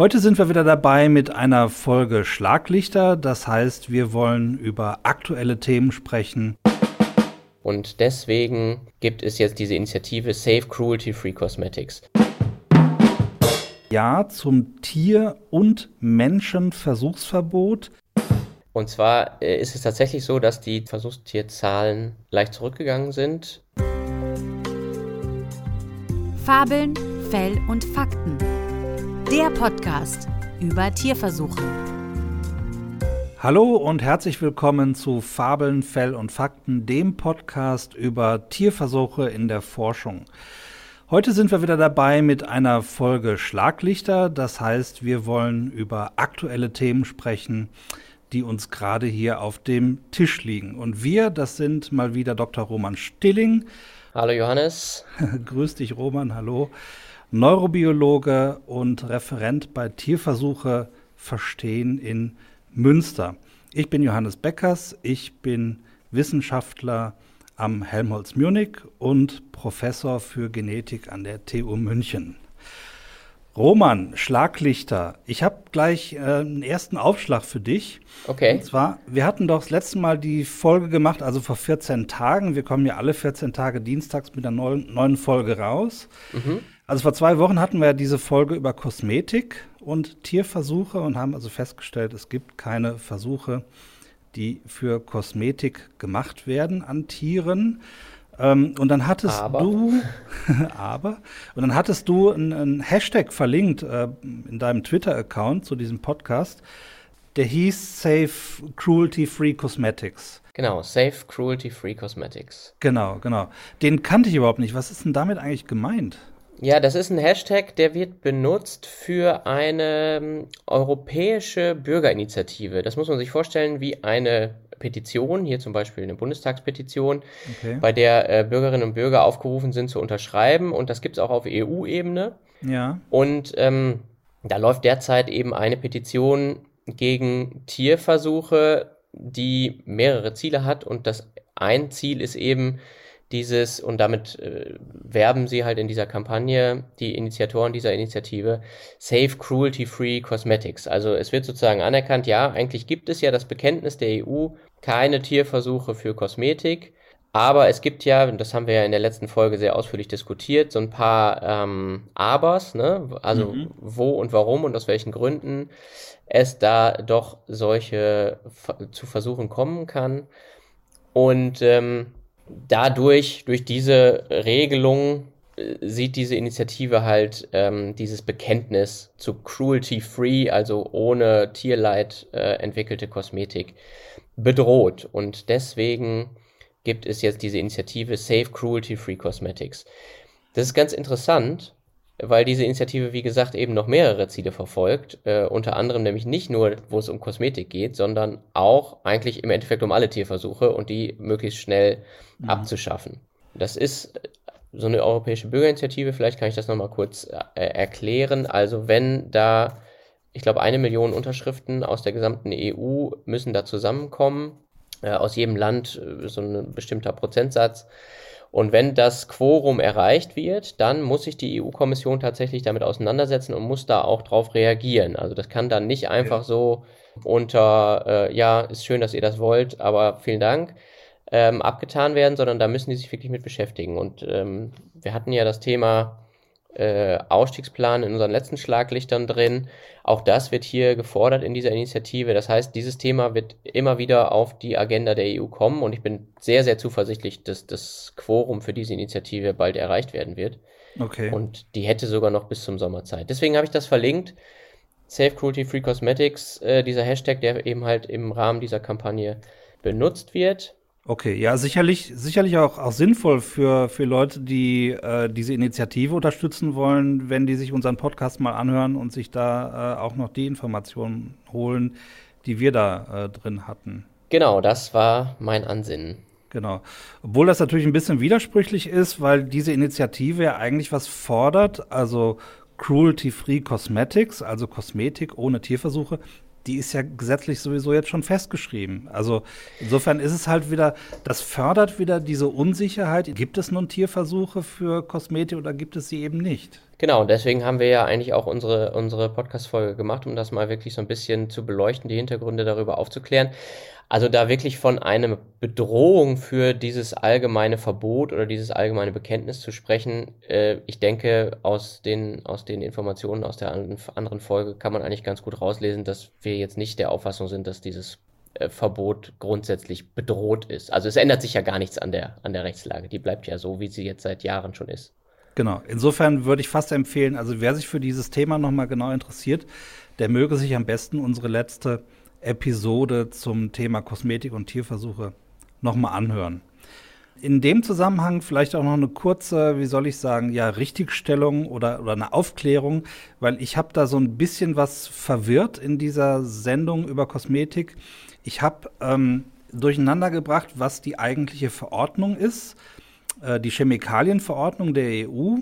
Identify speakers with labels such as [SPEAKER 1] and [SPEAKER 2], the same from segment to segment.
[SPEAKER 1] Heute sind wir wieder dabei mit einer Folge Schlaglichter. Das heißt, wir wollen über aktuelle Themen sprechen.
[SPEAKER 2] Und deswegen gibt es jetzt diese Initiative Safe Cruelty Free Cosmetics.
[SPEAKER 1] Ja zum Tier- und Menschenversuchsverbot.
[SPEAKER 2] Und zwar äh, ist es tatsächlich so, dass die Versuchstierzahlen leicht zurückgegangen sind.
[SPEAKER 3] Fabeln, Fell und Fakten. Der Podcast über Tierversuche.
[SPEAKER 1] Hallo und herzlich willkommen zu Fabeln, Fell und Fakten, dem Podcast über Tierversuche in der Forschung. Heute sind wir wieder dabei mit einer Folge Schlaglichter. Das heißt, wir wollen über aktuelle Themen sprechen, die uns gerade hier auf dem Tisch liegen. Und wir, das sind mal wieder Dr. Roman Stilling.
[SPEAKER 2] Hallo Johannes.
[SPEAKER 1] Grüß dich Roman, hallo. Neurobiologe und Referent bei Tierversuche Verstehen in Münster. Ich bin Johannes Beckers, ich bin Wissenschaftler am Helmholtz Munich und Professor für Genetik an der TU München. Roman, Schlaglichter. Ich habe gleich äh, einen ersten Aufschlag für dich.
[SPEAKER 2] Okay.
[SPEAKER 1] Und zwar, wir hatten doch das letzte Mal die Folge gemacht, also vor 14 Tagen. Wir kommen ja alle 14 Tage dienstags mit einer neuen, neuen Folge raus. Mhm. Also vor zwei Wochen hatten wir ja diese Folge über Kosmetik und Tierversuche und haben also festgestellt, es gibt keine Versuche, die für Kosmetik gemacht werden an Tieren. Ähm, und dann hattest
[SPEAKER 2] aber.
[SPEAKER 1] du, aber, und dann hattest du einen Hashtag verlinkt äh, in deinem Twitter-Account zu diesem Podcast, der hieß Safe Cruelty Free Cosmetics.
[SPEAKER 2] Genau, Safe Cruelty Free Cosmetics.
[SPEAKER 1] Genau, genau. Den kannte ich überhaupt nicht. Was ist denn damit eigentlich gemeint?
[SPEAKER 2] Ja, das ist ein Hashtag, der wird benutzt für eine ähm, europäische Bürgerinitiative. Das muss man sich vorstellen wie eine Petition, hier zum Beispiel eine Bundestagspetition, okay. bei der äh, Bürgerinnen und Bürger aufgerufen sind zu unterschreiben. Und das gibt es auch auf EU-Ebene.
[SPEAKER 1] Ja.
[SPEAKER 2] Und ähm, da läuft derzeit eben eine Petition gegen Tierversuche, die mehrere Ziele hat. Und das ein Ziel ist eben, dieses, und damit äh, werben sie halt in dieser Kampagne, die Initiatoren dieser Initiative, Safe Cruelty Free Cosmetics. Also es wird sozusagen anerkannt, ja, eigentlich gibt es ja das Bekenntnis der EU, keine Tierversuche für Kosmetik. Aber es gibt ja, und das haben wir ja in der letzten Folge sehr ausführlich diskutiert, so ein paar ähm, Abers, ne? Also mhm. wo und warum und aus welchen Gründen es da doch solche zu Versuchen kommen kann. Und ähm, dadurch, durch diese Regelung, äh, sieht diese Initiative halt ähm, dieses Bekenntnis zu cruelty-free, also ohne Tierleid äh, entwickelte Kosmetik, bedroht. Und deswegen gibt es jetzt diese Initiative Safe Cruelty-Free Cosmetics. Das ist ganz interessant, weil diese Initiative, wie gesagt, eben noch mehrere Ziele verfolgt. Äh, unter anderem nämlich nicht nur, wo es um Kosmetik geht, sondern auch eigentlich im Endeffekt um alle Tierversuche und die möglichst schnell mhm. abzuschaffen. Das ist so eine europäische Bürgerinitiative, vielleicht kann ich das nochmal kurz äh, erklären. Also wenn da, ich glaube, eine Million Unterschriften aus der gesamten EU müssen da zusammenkommen, äh, aus jedem Land äh, so ein bestimmter Prozentsatz, und wenn das Quorum erreicht wird, dann muss sich die EU-Kommission tatsächlich damit auseinandersetzen und muss da auch drauf reagieren. Also das kann dann nicht einfach so unter, äh, ja, ist schön, dass ihr das wollt, aber vielen Dank, ähm, abgetan werden, sondern da müssen die sich wirklich mit beschäftigen. Und ähm, wir hatten ja das Thema äh, Ausstiegsplan in unseren letzten Schlaglichtern drin. Auch das wird hier gefordert in dieser Initiative. Das heißt, dieses Thema wird immer wieder auf die Agenda der EU kommen und ich bin sehr, sehr zuversichtlich, dass das Quorum für diese Initiative bald erreicht werden wird.
[SPEAKER 1] Okay.
[SPEAKER 2] Und die hätte sogar noch bis zum Sommer Zeit. Deswegen habe ich das verlinkt. Safe Cruelty Free Cosmetics, äh, dieser Hashtag, der eben halt im Rahmen dieser Kampagne benutzt wird.
[SPEAKER 1] Okay, ja, sicherlich, sicherlich auch, auch sinnvoll für, für Leute, die äh, diese Initiative unterstützen wollen, wenn die sich unseren Podcast mal anhören und sich da äh, auch noch die Informationen holen, die wir da äh, drin hatten.
[SPEAKER 2] Genau, das war mein Ansinnen.
[SPEAKER 1] Genau. Obwohl das natürlich ein bisschen widersprüchlich ist, weil diese Initiative ja eigentlich was fordert, also Cruelty-Free Cosmetics, also Kosmetik ohne Tierversuche, die ist ja gesetzlich sowieso jetzt schon festgeschrieben. Also insofern ist es halt wieder, das fördert wieder diese Unsicherheit. Gibt es nun Tierversuche für Kosmetik oder gibt es sie eben nicht?
[SPEAKER 2] Genau, und deswegen haben wir ja eigentlich auch unsere, unsere Podcast-Folge gemacht, um das mal wirklich so ein bisschen zu beleuchten, die Hintergründe darüber aufzuklären. Also da wirklich von einer Bedrohung für dieses allgemeine Verbot oder dieses allgemeine Bekenntnis zu sprechen, äh, ich denke, aus den, aus den Informationen aus der anderen Folge kann man eigentlich ganz gut rauslesen, dass wir jetzt nicht der Auffassung sind, dass dieses äh, Verbot grundsätzlich bedroht ist. Also es ändert sich ja gar nichts an der, an der Rechtslage. Die bleibt ja so, wie sie jetzt seit Jahren schon ist.
[SPEAKER 1] Genau. Insofern würde ich fast empfehlen, also wer sich für dieses Thema nochmal genau interessiert, der möge sich am besten unsere letzte Episode zum Thema Kosmetik und Tierversuche nochmal anhören. In dem Zusammenhang vielleicht auch noch eine kurze, wie soll ich sagen, ja, Richtigstellung oder, oder eine Aufklärung, weil ich habe da so ein bisschen was verwirrt in dieser Sendung über Kosmetik. Ich habe ähm, durcheinander gebracht, was die eigentliche Verordnung ist, die Chemikalienverordnung der EU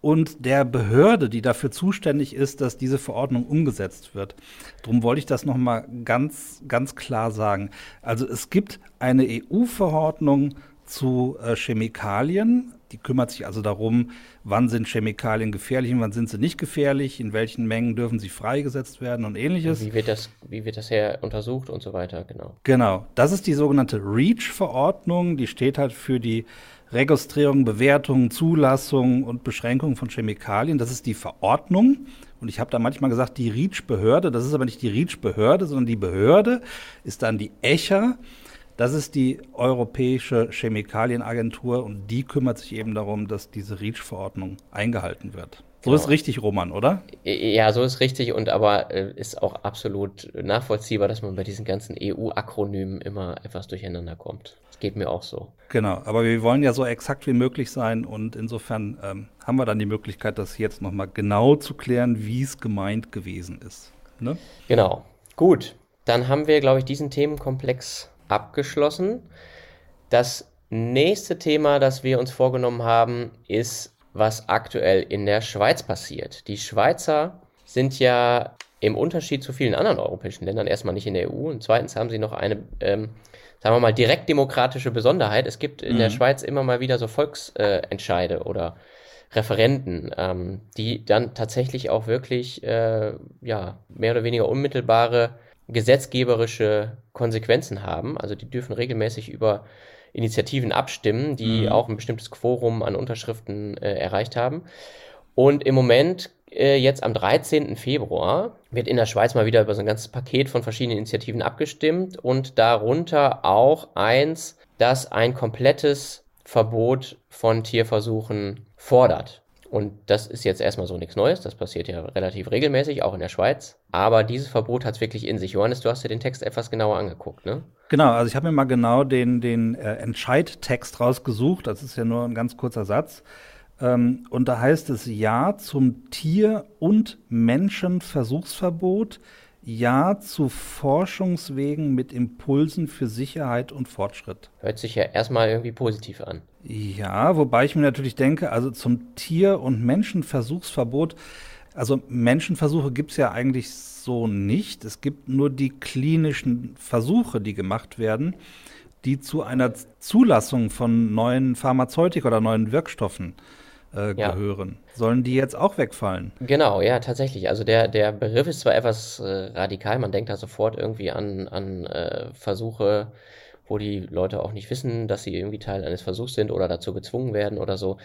[SPEAKER 1] und der Behörde, die dafür zuständig ist, dass diese Verordnung umgesetzt wird. Darum wollte ich das noch mal ganz ganz klar sagen. Also es gibt eine EU-Verordnung zu äh, Chemikalien. Die kümmert sich also darum, wann sind Chemikalien gefährlich und wann sind sie nicht gefährlich, in welchen Mengen dürfen sie freigesetzt werden und ähnliches.
[SPEAKER 2] Wie wird das, wie wird das her untersucht und so weiter, genau.
[SPEAKER 1] Genau. Das ist die sogenannte REACH-Verordnung. Die steht halt für die Registrierung, Bewertung, Zulassung und Beschränkung von Chemikalien. Das ist die Verordnung. Und ich habe da manchmal gesagt, die REACH-Behörde. Das ist aber nicht die REACH-Behörde, sondern die Behörde ist dann die ECHA. Das ist die Europäische Chemikalienagentur und die kümmert sich eben darum, dass diese REACH-Verordnung eingehalten wird. So genau. ist richtig, Roman, oder?
[SPEAKER 2] Ja, so ist richtig und aber äh, ist auch absolut nachvollziehbar, dass man bei diesen ganzen EU-Akronymen immer etwas durcheinander kommt. Das geht mir auch so.
[SPEAKER 1] Genau, aber wir wollen ja so exakt wie möglich sein und insofern ähm, haben wir dann die Möglichkeit, das jetzt nochmal genau zu klären, wie es gemeint gewesen ist.
[SPEAKER 2] Ne? Genau. Gut, dann haben wir, glaube ich, diesen Themenkomplex abgeschlossen. Das nächste Thema, das wir uns vorgenommen haben, ist was aktuell in der Schweiz passiert. Die Schweizer sind ja im Unterschied zu vielen anderen europäischen Ländern erstmal nicht in der EU und zweitens haben sie noch eine, ähm, sagen wir mal, direktdemokratische Besonderheit. Es gibt in mhm. der Schweiz immer mal wieder so Volksentscheide äh, oder Referenten, ähm, die dann tatsächlich auch wirklich äh, ja, mehr oder weniger unmittelbare gesetzgeberische Konsequenzen haben. Also die dürfen regelmäßig über Initiativen abstimmen, die mhm. auch ein bestimmtes Quorum an Unterschriften äh, erreicht haben. Und im Moment, äh, jetzt am 13. Februar, wird in der Schweiz mal wieder über so ein ganzes Paket von verschiedenen Initiativen abgestimmt und darunter auch eins, das ein komplettes Verbot von Tierversuchen fordert. Und das ist jetzt erstmal so nichts Neues, das passiert ja relativ regelmäßig, auch in der Schweiz. Aber dieses Verbot hat es wirklich in sich. Johannes, du hast dir den Text etwas genauer angeguckt, ne?
[SPEAKER 1] Genau, also ich habe mir mal genau den, den äh, Entscheidtext rausgesucht. Das ist ja nur ein ganz kurzer Satz. Ähm, und da heißt es Ja zum Tier- und Menschenversuchsverbot ja zu Forschungswegen mit Impulsen für Sicherheit und Fortschritt.
[SPEAKER 2] Hört sich ja erstmal irgendwie positiv an.
[SPEAKER 1] Ja, wobei ich mir natürlich denke, also zum Tier- und Menschenversuchsverbot, also Menschenversuche gibt es ja eigentlich so nicht. Es gibt nur die klinischen Versuche, die gemacht werden, die zu einer Zulassung von neuen Pharmazeutika oder neuen Wirkstoffen äh, ja. gehören. Sollen die jetzt auch wegfallen?
[SPEAKER 2] Genau, ja, tatsächlich. Also der, der Begriff ist zwar etwas äh, radikal, man denkt da sofort irgendwie an, an äh, Versuche, wo die Leute auch nicht wissen, dass sie irgendwie Teil eines Versuchs sind oder dazu gezwungen werden oder so.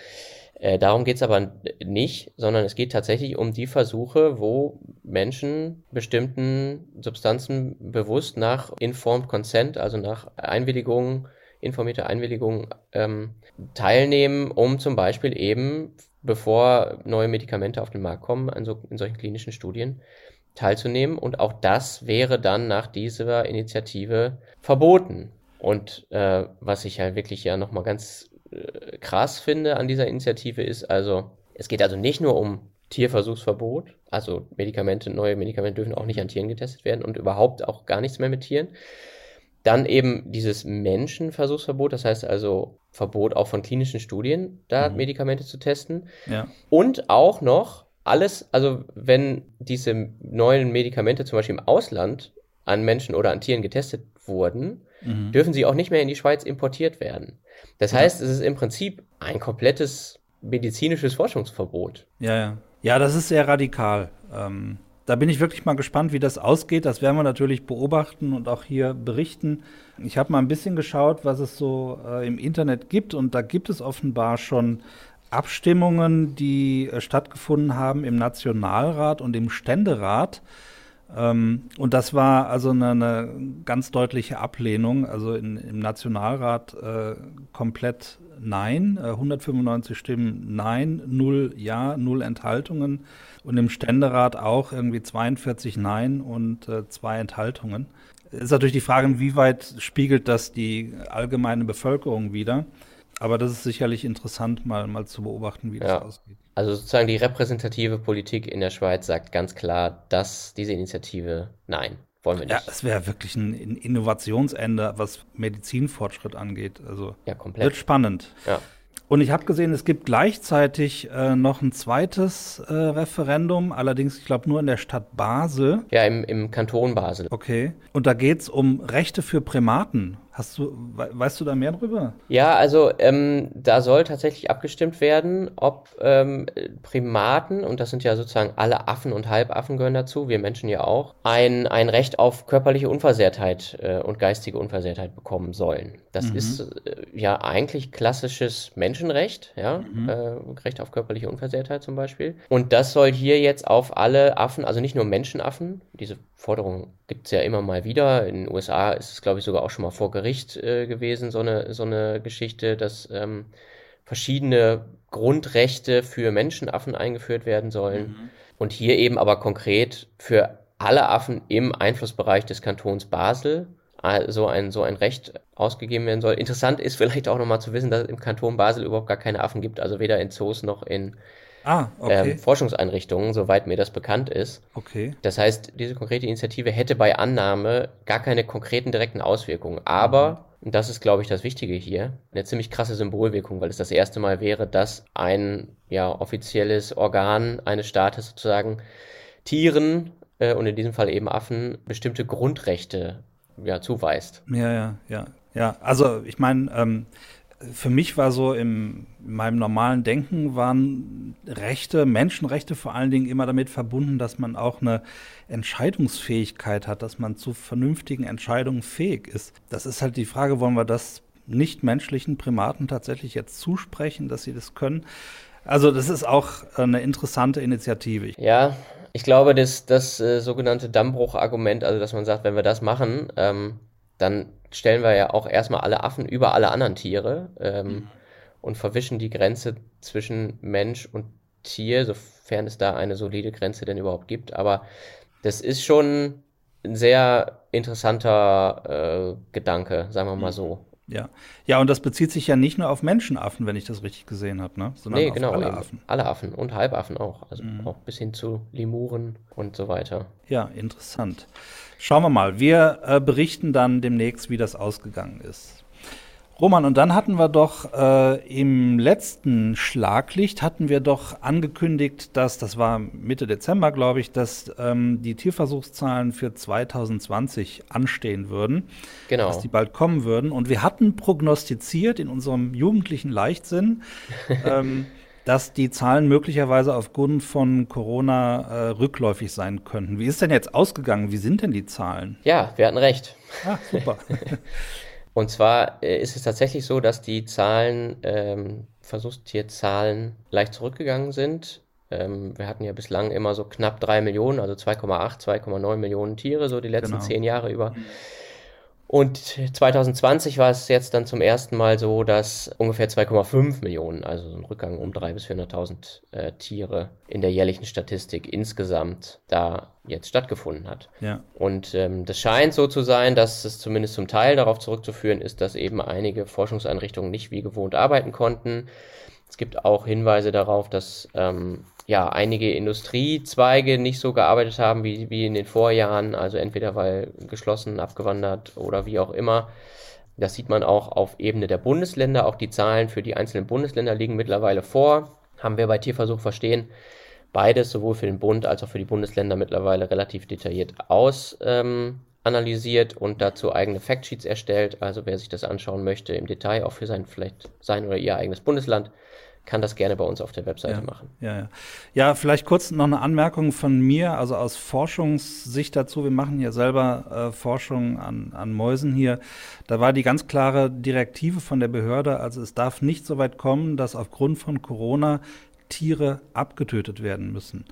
[SPEAKER 2] Äh, darum geht es aber nicht, sondern es geht tatsächlich um die Versuche, wo Menschen bestimmten Substanzen bewusst nach Informed Consent, also nach Einwilligung, informierte Einwilligung ähm, teilnehmen, um zum Beispiel eben, bevor neue Medikamente auf den Markt kommen, in, so, in solchen klinischen Studien teilzunehmen. Und auch das wäre dann nach dieser Initiative verboten. Und äh, was ich halt wirklich ja nochmal ganz äh, krass finde an dieser Initiative ist, also es geht also nicht nur um Tierversuchsverbot, also Medikamente, neue Medikamente dürfen auch nicht an Tieren getestet werden und überhaupt auch gar nichts mehr mit Tieren, dann eben dieses Menschenversuchsverbot, das heißt also Verbot auch von klinischen Studien, da mhm. Medikamente zu testen.
[SPEAKER 1] Ja.
[SPEAKER 2] Und auch noch alles, also wenn diese neuen Medikamente zum Beispiel im Ausland an Menschen oder an Tieren getestet wurden, mhm. dürfen sie auch nicht mehr in die Schweiz importiert werden. Das heißt, ja. es ist im Prinzip ein komplettes medizinisches Forschungsverbot.
[SPEAKER 1] Ja, ja. Ja, das ist sehr radikal. Ähm, da bin ich wirklich mal gespannt, wie das ausgeht. Das werden wir natürlich beobachten und auch hier berichten. Ich habe mal ein bisschen geschaut, was es so äh, im Internet gibt und da gibt es offenbar schon Abstimmungen, die äh, stattgefunden haben im Nationalrat und im Ständerat. Ähm, und das war also eine, eine ganz deutliche Ablehnung. Also in, im Nationalrat äh, komplett Nein, äh, 195 Stimmen Nein, null Ja, null Enthaltungen. Und im Ständerat auch irgendwie 42 Nein und äh, zwei Enthaltungen. Ist natürlich die Frage, inwieweit spiegelt das die allgemeine Bevölkerung wider. Aber das ist sicherlich interessant, mal, mal zu beobachten, wie
[SPEAKER 2] ja.
[SPEAKER 1] das ausgeht.
[SPEAKER 2] Also sozusagen die repräsentative Politik in der Schweiz sagt ganz klar, dass diese Initiative nein, wollen wir nicht.
[SPEAKER 1] Ja, es wäre wirklich ein Innovationsende, was Medizinfortschritt angeht. Also
[SPEAKER 2] ja, komplett.
[SPEAKER 1] wird spannend.
[SPEAKER 2] Ja.
[SPEAKER 1] Und ich habe gesehen, es gibt gleichzeitig äh, noch ein zweites äh, Referendum, allerdings, ich glaube, nur in der Stadt Basel.
[SPEAKER 2] Ja, im, im Kanton Basel.
[SPEAKER 1] Okay. Und da geht es um Rechte für Primaten. Hast du, weißt du da mehr drüber?
[SPEAKER 2] Ja, also ähm, da soll tatsächlich abgestimmt werden, ob ähm, Primaten, und das sind ja sozusagen alle Affen und Halbaffen gehören dazu, wir Menschen ja auch, ein, ein Recht auf körperliche Unversehrtheit äh, und geistige Unversehrtheit bekommen sollen. Das mhm. ist äh, ja eigentlich klassisches Menschenrecht, ja, mhm. äh, Recht auf körperliche Unversehrtheit zum Beispiel. Und das soll hier jetzt auf alle Affen, also nicht nur Menschenaffen, diese Forderung gibt es ja immer mal wieder. In den USA ist es, glaube ich, sogar auch schon mal vor Gericht äh, gewesen, so eine, so eine Geschichte, dass ähm, verschiedene Grundrechte für Menschenaffen eingeführt werden sollen. Mhm. Und hier eben aber konkret für alle Affen im Einflussbereich des Kantons Basel so ein, so ein Recht ausgegeben werden soll. Interessant ist vielleicht auch nochmal zu wissen, dass es im Kanton Basel überhaupt gar keine Affen gibt, also weder in Zoos noch in
[SPEAKER 1] ah, okay.
[SPEAKER 2] ähm, Forschungseinrichtungen, soweit mir das bekannt ist.
[SPEAKER 1] Okay.
[SPEAKER 2] Das heißt, diese konkrete Initiative hätte bei Annahme gar keine konkreten direkten Auswirkungen. Aber, mhm. und das ist, glaube ich, das Wichtige hier, eine ziemlich krasse Symbolwirkung, weil es das erste Mal wäre, dass ein ja, offizielles Organ eines Staates sozusagen Tieren äh, und in diesem Fall eben Affen bestimmte Grundrechte ja, zuweist.
[SPEAKER 1] Ja, ja, ja. Ja, also ich meine, ähm, für mich war so im, in meinem normalen Denken waren Rechte, Menschenrechte vor allen Dingen immer damit verbunden, dass man auch eine Entscheidungsfähigkeit hat, dass man zu vernünftigen Entscheidungen fähig ist. Das ist halt die Frage, wollen wir das nichtmenschlichen Primaten tatsächlich jetzt zusprechen, dass sie das können? Also das ist auch eine interessante Initiative.
[SPEAKER 2] Ja, ich glaube, das, das äh, sogenannte Dammbruch-Argument, also dass man sagt, wenn wir das machen, ähm, dann stellen wir ja auch erstmal alle Affen über alle anderen Tiere ähm, mhm. und verwischen die Grenze zwischen Mensch und Tier, sofern es da eine solide Grenze denn überhaupt gibt. Aber das ist schon ein sehr interessanter äh, Gedanke, sagen wir mal so.
[SPEAKER 1] Ja. ja, und das bezieht sich ja nicht nur auf Menschenaffen, wenn ich das richtig gesehen habe, ne?
[SPEAKER 2] sondern nee, auf genau, alle Affen. Alle Affen und Halbaffen auch. Also mhm. auch bis hin zu Lemuren und so weiter.
[SPEAKER 1] Ja, interessant. Schauen wir mal. Wir äh, berichten dann demnächst, wie das ausgegangen ist. Roman, und dann hatten wir doch äh, im letzten Schlaglicht hatten wir doch angekündigt, dass, das war Mitte Dezember, glaube ich, dass ähm, die Tierversuchszahlen für 2020 anstehen würden.
[SPEAKER 2] Genau.
[SPEAKER 1] Dass die bald kommen würden. Und wir hatten prognostiziert in unserem jugendlichen Leichtsinn, ähm, dass die Zahlen möglicherweise aufgrund von Corona äh, rückläufig sein könnten. Wie ist denn jetzt ausgegangen? Wie sind denn die Zahlen?
[SPEAKER 2] Ja, wir hatten recht.
[SPEAKER 1] Ah, super.
[SPEAKER 2] Und zwar äh, ist es tatsächlich so, dass die Zahlen, ähm, Versuchstierzahlen leicht zurückgegangen sind. Ähm, wir hatten ja bislang immer so knapp drei Millionen, also 2,8, 2,9 Millionen Tiere, so die letzten genau. zehn Jahre über. Und 2020 war es jetzt dann zum ersten Mal so, dass ungefähr 2,5 Millionen, also so ein Rückgang um 300.000 bis 400.000 äh, Tiere in der jährlichen Statistik insgesamt da jetzt stattgefunden hat.
[SPEAKER 1] Ja.
[SPEAKER 2] Und ähm, das scheint so zu sein, dass es zumindest zum Teil darauf zurückzuführen ist, dass eben einige Forschungseinrichtungen nicht wie gewohnt arbeiten konnten. Es gibt auch Hinweise darauf, dass ähm, ja, einige Industriezweige nicht so gearbeitet haben wie, wie in den Vorjahren, also entweder weil geschlossen, abgewandert oder wie auch immer. Das sieht man auch auf Ebene der Bundesländer. Auch die Zahlen für die einzelnen Bundesländer liegen mittlerweile vor. Haben wir bei Tierversuch verstehen beides sowohl für den Bund als auch für die Bundesländer mittlerweile relativ detailliert aus ähm, analysiert und dazu eigene Factsheets erstellt. Also wer sich das anschauen möchte im Detail, auch für sein vielleicht sein oder ihr eigenes Bundesland, kann das gerne bei uns auf der Webseite
[SPEAKER 1] ja,
[SPEAKER 2] machen.
[SPEAKER 1] Ja, ja. ja, vielleicht kurz noch eine Anmerkung von mir, also aus Forschungssicht dazu. Wir machen ja selber äh, Forschung an, an Mäusen hier. Da war die ganz klare Direktive von der Behörde, also es darf nicht so weit kommen, dass aufgrund von Corona Tiere abgetötet werden müssen.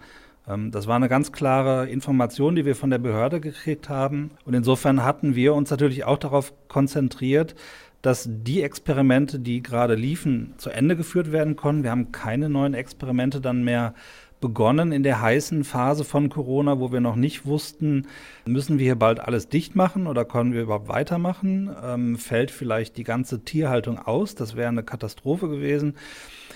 [SPEAKER 1] Ähm, das war eine ganz klare Information, die wir von der Behörde gekriegt haben. Und insofern hatten wir uns natürlich auch darauf konzentriert, dass die Experimente, die gerade liefen, zu Ende geführt werden konnten. Wir haben keine neuen Experimente dann mehr begonnen in der heißen Phase von Corona, wo wir noch nicht wussten, müssen wir hier bald alles dicht machen oder können wir überhaupt weitermachen? Ähm, fällt vielleicht die ganze Tierhaltung aus? Das wäre eine Katastrophe gewesen.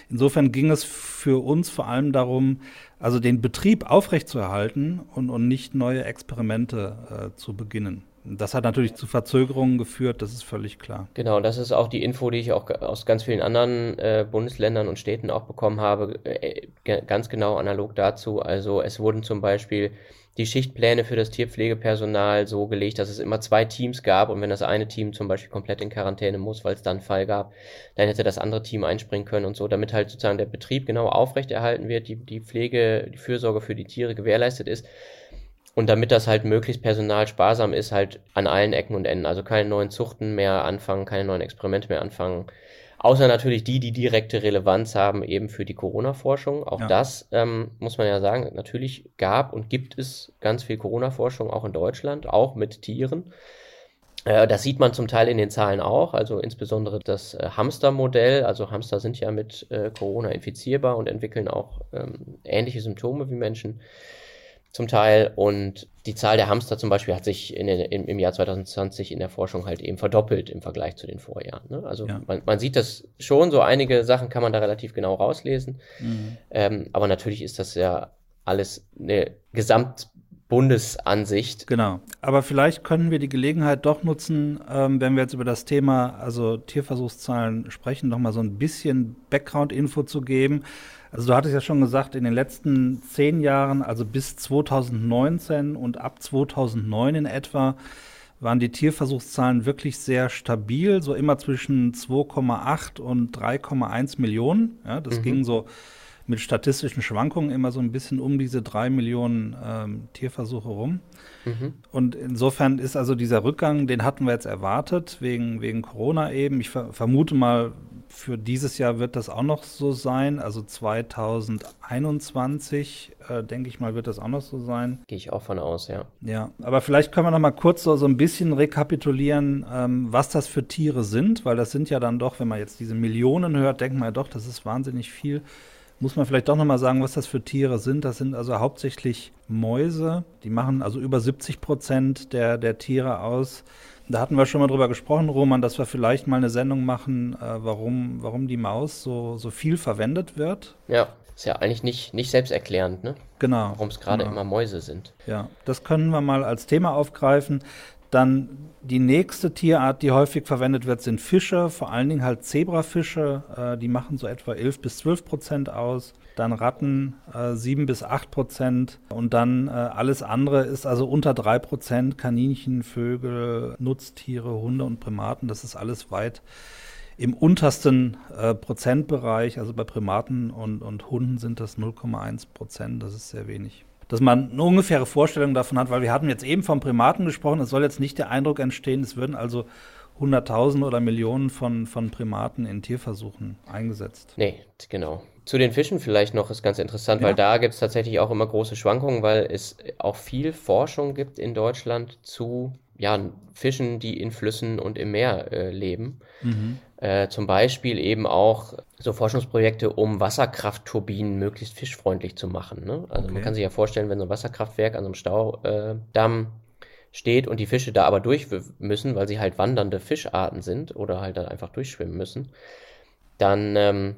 [SPEAKER 1] Insofern ging es für uns vor allem darum, also den Betrieb aufrechtzuerhalten und, und nicht neue Experimente äh, zu beginnen. Das hat natürlich zu Verzögerungen geführt, das ist völlig klar.
[SPEAKER 2] Genau, das ist auch die Info, die ich auch aus ganz vielen anderen äh, Bundesländern und Städten auch bekommen habe, äh, ganz genau analog dazu. Also es wurden zum Beispiel die Schichtpläne für das Tierpflegepersonal so gelegt, dass es immer zwei Teams gab und wenn das eine Team zum Beispiel komplett in Quarantäne muss, weil es dann einen Fall gab, dann hätte das andere Team einspringen können und so, damit halt sozusagen der Betrieb genau aufrechterhalten wird, die, die Pflege, die Fürsorge für die Tiere gewährleistet ist und damit das halt möglichst personalsparsam ist, halt an allen Ecken und Enden. Also keine neuen Zuchten mehr anfangen, keine neuen Experimente mehr anfangen. Außer natürlich die, die direkte Relevanz haben, eben für die Corona-Forschung. Auch ja. das ähm, muss man ja sagen, natürlich gab und gibt es ganz viel Corona-Forschung auch in Deutschland, auch mit Tieren. Äh, das sieht man zum Teil in den Zahlen auch, also insbesondere das äh, Hamster-Modell. Also Hamster sind ja mit äh, Corona infizierbar und entwickeln auch ähm, ähnliche Symptome wie Menschen zum Teil. Und die Zahl der Hamster zum Beispiel hat sich in den, im, Jahr 2020 in der Forschung halt eben verdoppelt im Vergleich zu den Vorjahren. Ne? Also ja. man, man, sieht das schon, so einige Sachen kann man da relativ genau rauslesen. Mhm. Ähm, aber natürlich ist das ja alles eine Gesamtbundesansicht.
[SPEAKER 1] Genau. Aber vielleicht können wir die Gelegenheit doch nutzen, ähm, wenn wir jetzt über das Thema, also Tierversuchszahlen sprechen, noch mal so ein bisschen Background-Info zu geben. Also du hattest ja schon gesagt, in den letzten zehn Jahren, also bis 2019 und ab 2009 in etwa, waren die Tierversuchszahlen wirklich sehr stabil, so immer zwischen 2,8 und 3,1 Millionen. Ja, das mhm. ging so mit statistischen Schwankungen immer so ein bisschen um diese drei Millionen ähm, Tierversuche rum. Mhm. Und insofern ist also dieser Rückgang, den hatten wir jetzt erwartet, wegen, wegen Corona eben. Ich ver vermute mal, für dieses Jahr wird das auch noch so sein. Also 2021, äh, denke ich mal, wird das auch noch so sein.
[SPEAKER 2] Gehe ich auch von aus, ja.
[SPEAKER 1] Ja, aber vielleicht können wir noch mal kurz so, so ein bisschen rekapitulieren, ähm, was das für Tiere sind, weil das sind ja dann doch, wenn man jetzt diese Millionen hört, denkt man ja doch, das ist wahnsinnig viel muss man vielleicht doch nochmal sagen, was das für Tiere sind. Das sind also hauptsächlich Mäuse. Die machen also über 70 Prozent der, der Tiere aus. Da hatten wir schon mal drüber gesprochen, Roman, dass wir vielleicht mal eine Sendung machen, äh, warum, warum die Maus so, so viel verwendet wird.
[SPEAKER 2] Ja, ist ja eigentlich nicht, nicht selbsterklärend, ne?
[SPEAKER 1] Genau.
[SPEAKER 2] Warum es gerade
[SPEAKER 1] genau.
[SPEAKER 2] immer Mäuse sind.
[SPEAKER 1] Ja, das können wir mal als Thema aufgreifen. Dann die nächste Tierart, die häufig verwendet wird, sind Fische, vor allen Dingen halt Zebrafische. Äh, die machen so etwa 11 bis 12 Prozent aus. Dann Ratten äh, 7 bis 8 Prozent. Und dann äh, alles andere ist also unter 3 Prozent. Kaninchen, Vögel, Nutztiere, Hunde und Primaten. Das ist alles weit im untersten äh, Prozentbereich. Also bei Primaten und, und Hunden sind das 0,1 Prozent. Das ist sehr wenig dass man eine ungefähre Vorstellung davon hat, weil wir hatten jetzt eben vom Primaten gesprochen, es soll jetzt nicht der Eindruck entstehen, es würden also Hunderttausende oder Millionen von, von Primaten in Tierversuchen eingesetzt.
[SPEAKER 2] Nee, genau. Zu den Fischen vielleicht noch ist ganz interessant, ja. weil da gibt es tatsächlich auch immer große Schwankungen, weil es auch viel Forschung gibt in Deutschland zu ja, Fischen, die in Flüssen und im Meer äh, leben. Mhm. Äh, zum Beispiel eben auch so Forschungsprojekte, um Wasserkraftturbinen möglichst fischfreundlich zu machen. Ne? Also okay. man kann sich ja vorstellen, wenn so ein Wasserkraftwerk an so einem Staudamm steht und die Fische da aber durch müssen, weil sie halt wandernde Fischarten sind oder halt dann einfach durchschwimmen müssen, dann ähm,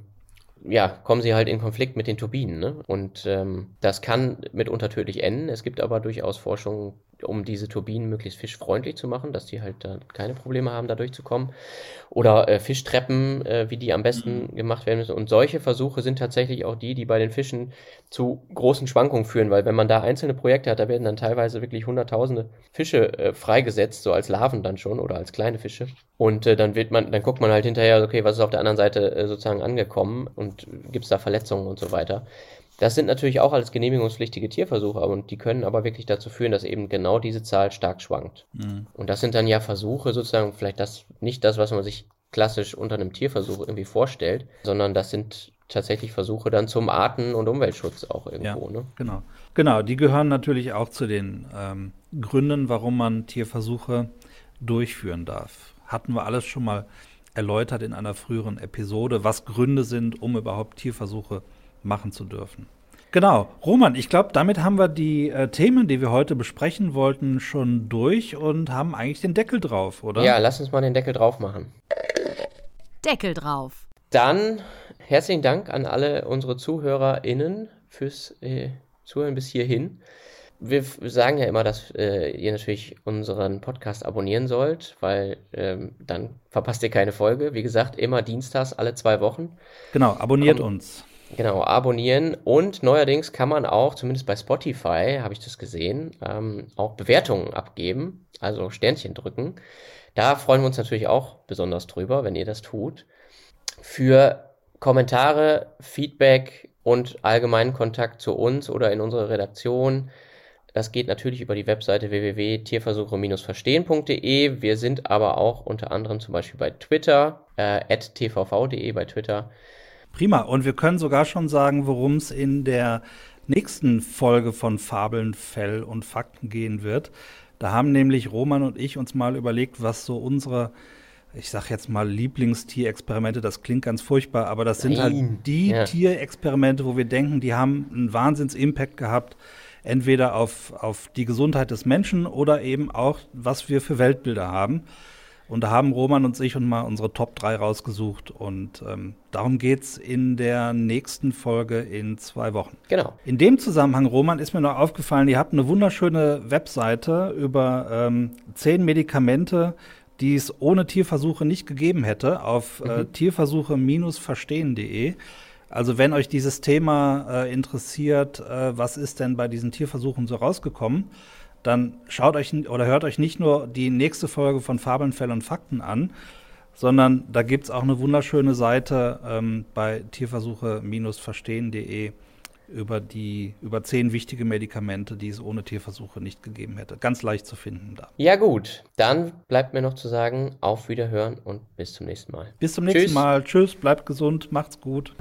[SPEAKER 2] ja, kommen sie halt in Konflikt mit den Turbinen. Ne? Und ähm, das kann mitunter tödlich enden. Es gibt aber durchaus Forschung, um diese Turbinen möglichst fischfreundlich zu machen, dass die halt da keine Probleme haben, da durchzukommen. Oder äh, Fischtreppen, äh, wie die am besten mhm. gemacht werden müssen. Und solche Versuche sind tatsächlich auch die, die bei den Fischen zu großen Schwankungen führen, weil wenn man da einzelne Projekte hat, da werden dann teilweise wirklich hunderttausende Fische äh, freigesetzt, so als Larven dann schon oder als kleine Fische. Und äh, dann wird man, dann guckt man halt hinterher, okay, was ist auf der anderen Seite äh, sozusagen angekommen und gibt es da Verletzungen und so weiter. Das sind natürlich auch alles genehmigungspflichtige Tierversuche und die können aber wirklich dazu führen, dass eben genau diese Zahl stark schwankt. Mhm. Und das sind dann ja Versuche sozusagen, vielleicht das nicht das, was man sich klassisch unter einem Tierversuch irgendwie vorstellt, sondern das sind tatsächlich Versuche dann zum Arten- und Umweltschutz auch irgendwo. Ja,
[SPEAKER 1] ne? Genau. Genau, die gehören natürlich auch zu den ähm, Gründen, warum man Tierversuche durchführen darf. Hatten wir alles schon mal erläutert in einer früheren Episode, was Gründe sind, um überhaupt Tierversuche machen zu dürfen. Genau, Roman, ich glaube, damit haben wir die äh, Themen, die wir heute besprechen wollten, schon durch und haben eigentlich den Deckel drauf, oder?
[SPEAKER 2] Ja, lass uns mal den Deckel drauf machen.
[SPEAKER 3] Deckel drauf.
[SPEAKER 2] Dann herzlichen Dank an alle unsere ZuhörerInnen fürs äh, Zuhören bis hierhin. Wir sagen ja immer, dass äh, ihr natürlich unseren Podcast abonnieren sollt, weil ähm, dann verpasst ihr keine Folge. Wie gesagt, immer dienstags alle zwei Wochen.
[SPEAKER 1] Genau, abonniert Komm, uns.
[SPEAKER 2] Genau, abonnieren und neuerdings kann man auch, zumindest bei Spotify habe ich das gesehen, ähm, auch Bewertungen abgeben, also Sternchen drücken. Da freuen wir uns natürlich auch besonders drüber, wenn ihr das tut. Für Kommentare, Feedback und allgemeinen Kontakt zu uns oder in unsere Redaktion, das geht natürlich über die Webseite www.tierversuche-verstehen.de. Wir sind aber auch unter anderem zum Beispiel bei Twitter, äh, tvv.de bei Twitter
[SPEAKER 1] Prima. Und wir können sogar schon sagen, worum es in der nächsten Folge von Fabeln, Fell und Fakten gehen wird. Da haben nämlich Roman und ich uns mal überlegt, was so unsere, ich sag jetzt mal Lieblingstierexperimente, das klingt ganz furchtbar, aber das sind halt die ja. Tierexperimente, wo wir denken, die haben einen Wahnsinns-Impact gehabt, entweder auf, auf die Gesundheit des Menschen oder eben auch, was wir für Weltbilder haben. Und da haben Roman und ich uns mal unsere Top 3 rausgesucht. Und ähm, darum geht es in der nächsten Folge in zwei Wochen.
[SPEAKER 2] Genau.
[SPEAKER 1] In dem Zusammenhang, Roman, ist mir noch aufgefallen, ihr habt eine wunderschöne Webseite über ähm, zehn Medikamente, die es ohne Tierversuche nicht gegeben hätte, auf äh, mhm. äh, tierversuche-verstehen.de. Also wenn euch dieses Thema äh, interessiert, äh, was ist denn bei diesen Tierversuchen so rausgekommen? Dann schaut euch oder hört euch nicht nur die nächste Folge von Fabeln, Fälle und Fakten an, sondern da gibt es auch eine wunderschöne Seite ähm, bei tierversuche-verstehen.de über die über zehn wichtige Medikamente, die es ohne Tierversuche nicht gegeben hätte. Ganz leicht zu finden da.
[SPEAKER 2] Ja gut, dann bleibt mir noch zu sagen, auf Wiederhören und bis zum nächsten Mal.
[SPEAKER 1] Bis zum nächsten Tschüss. Mal. Tschüss, bleibt gesund, macht's gut.